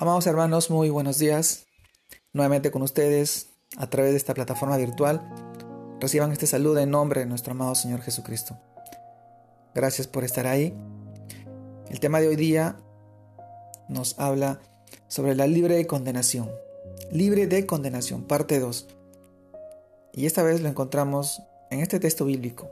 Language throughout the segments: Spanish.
Amados hermanos, muy buenos días. Nuevamente con ustedes a través de esta plataforma virtual. Reciban este saludo en nombre de nuestro amado Señor Jesucristo. Gracias por estar ahí. El tema de hoy día nos habla sobre la libre condenación. Libre de condenación, parte 2. Y esta vez lo encontramos en este texto bíblico,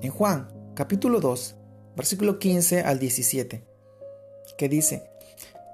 en Juan, capítulo 2, versículo 15 al 17, que dice,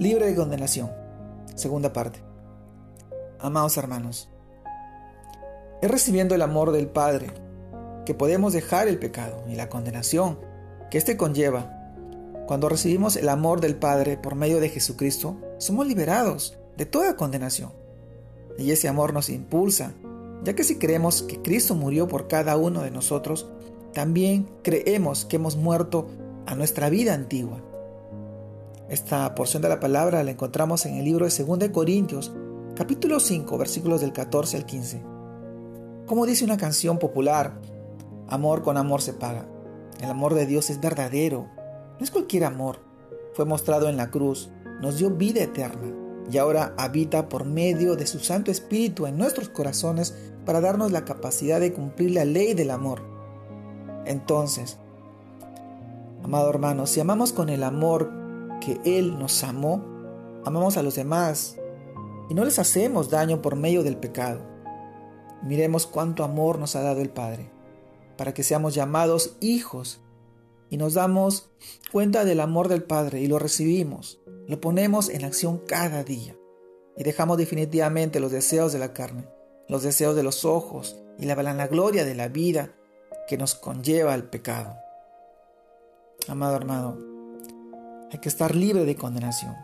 libre de condenación. Segunda parte. Amados hermanos, es recibiendo el amor del Padre que podemos dejar el pecado y la condenación que éste conlleva. Cuando recibimos el amor del Padre por medio de Jesucristo, somos liberados de toda condenación. Y ese amor nos impulsa, ya que si creemos que Cristo murió por cada uno de nosotros, también creemos que hemos muerto a nuestra vida antigua esta porción de la palabra la encontramos en el libro de 2 Corintios, capítulo 5, versículos del 14 al 15. Como dice una canción popular, amor con amor se paga. El amor de Dios es verdadero, no es cualquier amor. Fue mostrado en la cruz, nos dio vida eterna y ahora habita por medio de su Santo Espíritu en nuestros corazones para darnos la capacidad de cumplir la ley del amor. Entonces, amado hermano, si amamos con el amor que Él nos amó, amamos a los demás y no les hacemos daño por medio del pecado. Miremos cuánto amor nos ha dado el Padre, para que seamos llamados hijos y nos damos cuenta del amor del Padre y lo recibimos, lo ponemos en acción cada día y dejamos definitivamente los deseos de la carne, los deseos de los ojos y la, la gloria de la vida que nos conlleva al pecado. Amado hermano, hay que estar libre de condenación.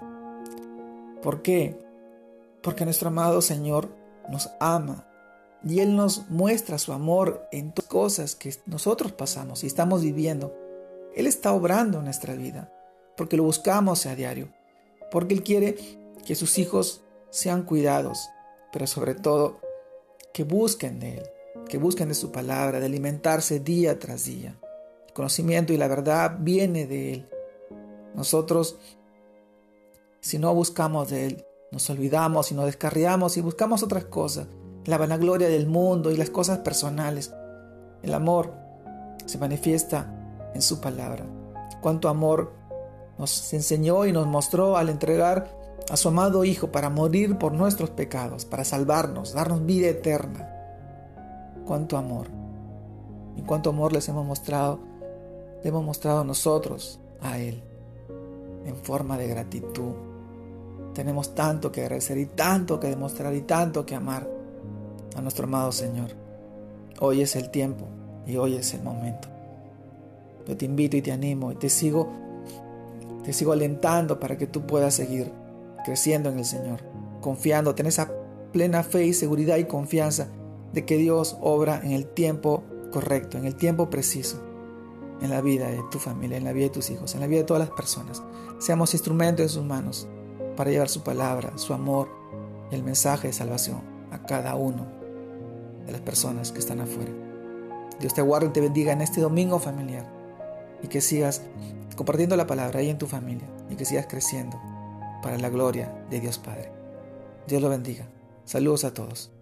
¿Por qué? Porque nuestro amado Señor nos ama y Él nos muestra su amor en todas las cosas que nosotros pasamos y estamos viviendo. Él está obrando en nuestra vida porque lo buscamos a diario, porque Él quiere que sus hijos sean cuidados, pero sobre todo que busquen de Él, que busquen de su palabra, de alimentarse día tras día. El conocimiento y la verdad viene de Él nosotros, si no buscamos de Él, nos olvidamos y nos descarriamos y buscamos otras cosas, la vanagloria del mundo y las cosas personales. El amor se manifiesta en su palabra. Cuánto amor nos enseñó y nos mostró al entregar a su amado Hijo para morir por nuestros pecados, para salvarnos, darnos vida eterna. Cuánto amor. Y cuánto amor les hemos mostrado, le hemos mostrado nosotros a Él en forma de gratitud. Tenemos tanto que agradecer y tanto que demostrar y tanto que amar a nuestro amado Señor. Hoy es el tiempo y hoy es el momento. Yo te invito y te animo y te sigo te sigo alentando para que tú puedas seguir creciendo en el Señor, confiando, ten esa plena fe y seguridad y confianza de que Dios obra en el tiempo correcto, en el tiempo preciso en la vida de tu familia, en la vida de tus hijos, en la vida de todas las personas. Seamos instrumentos en sus manos para llevar su palabra, su amor y el mensaje de salvación a cada uno de las personas que están afuera. Dios te guarde y te bendiga en este domingo familiar y que sigas compartiendo la palabra ahí en tu familia y que sigas creciendo para la gloria de Dios Padre. Dios lo bendiga. Saludos a todos.